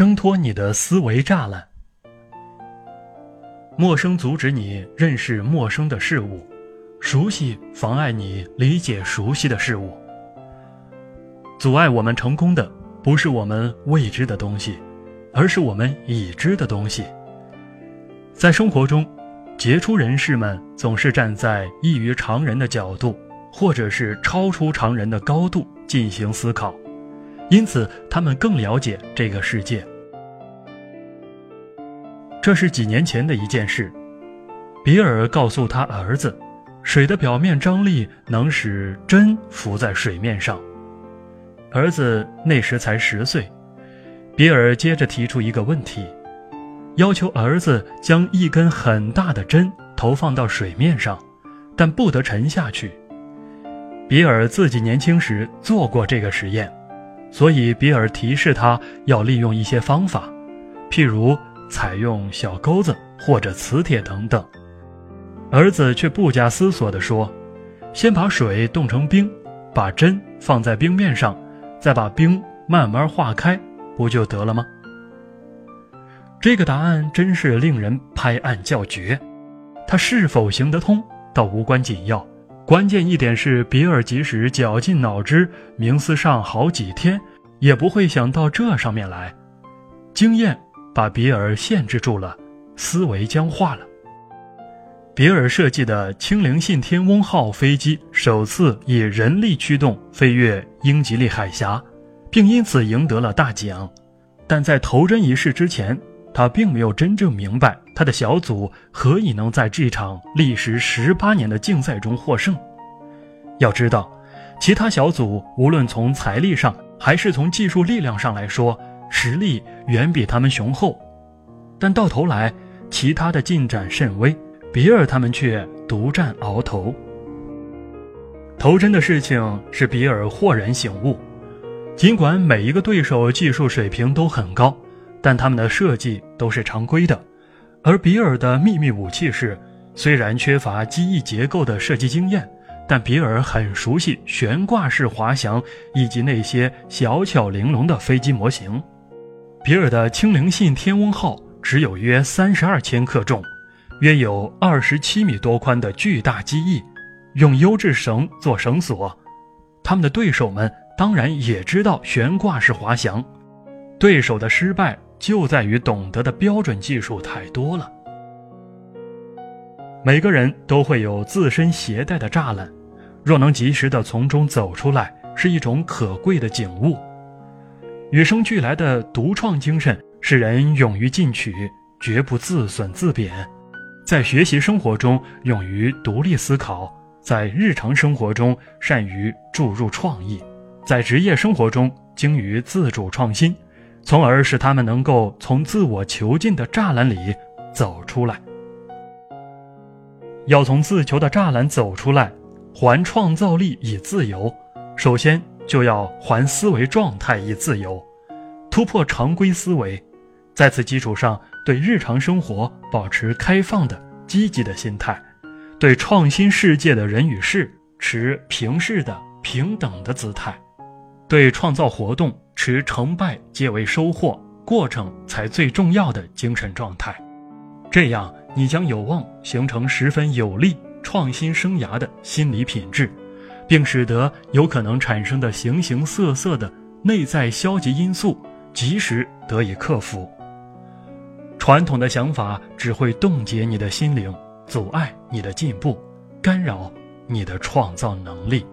挣脱你的思维栅栏。陌生阻止你认识陌生的事物，熟悉妨碍你理解熟悉的事物。阻碍我们成功的不是我们未知的东西，而是我们已知的东西。在生活中，杰出人士们总是站在异于常人的角度，或者是超出常人的高度进行思考，因此他们更了解这个世界。这是几年前的一件事。比尔告诉他儿子，水的表面张力能使针浮在水面上。儿子那时才十岁。比尔接着提出一个问题，要求儿子将一根很大的针投放到水面上，但不得沉下去。比尔自己年轻时做过这个实验，所以比尔提示他要利用一些方法，譬如。采用小钩子或者磁铁等等，儿子却不加思索地说：“先把水冻成冰，把针放在冰面上，再把冰慢慢化开，不就得了吗？”这个答案真是令人拍案叫绝。他是否行得通倒无关紧要，关键一点是比尔即使绞尽脑汁冥思上好几天，也不会想到这上面来。经验。把比尔限制住了，思维僵化了。比尔设计的轻灵信天翁号飞机首次以人力驱动飞越英吉利海峡，并因此赢得了大奖。但在投针仪式之前，他并没有真正明白他的小组何以能在这场历时十八年的竞赛中获胜。要知道，其他小组无论从财力上还是从技术力量上来说，实力远比他们雄厚，但到头来，其他的进展甚微，比尔他们却独占鳌头。头针的事情使比尔豁然醒悟，尽管每一个对手技术水平都很高，但他们的设计都是常规的，而比尔的秘密武器是，虽然缺乏机翼结构的设计经验，但比尔很熟悉悬挂式滑翔以及那些小巧玲珑的飞机模型。比尔的轻灵信天翁号只有约三十二千克重，约有二十七米多宽的巨大机翼，用优质绳做绳索。他们的对手们当然也知道悬挂式滑翔，对手的失败就在于懂得的标准技术太多了。每个人都会有自身携带的栅栏，若能及时的从中走出来，是一种可贵的景物。与生俱来的独创精神使人勇于进取，绝不自损自贬。在学习生活中勇于独立思考，在日常生活中善于注入创意，在职业生活中精于自主创新，从而使他们能够从自我囚禁的栅栏里走出来。要从自求的栅栏走出来，还创造力以自由，首先。就要还思维状态以自由，突破常规思维，在此基础上对日常生活保持开放的积极的心态，对创新世界的人与事持平视的平等的姿态，对创造活动持成败皆为收获，过程才最重要的精神状态。这样，你将有望形成十分有利创新生涯的心理品质。并使得有可能产生的形形色色的内在消极因素及时得以克服。传统的想法只会冻结你的心灵，阻碍你的进步，干扰你的创造能力。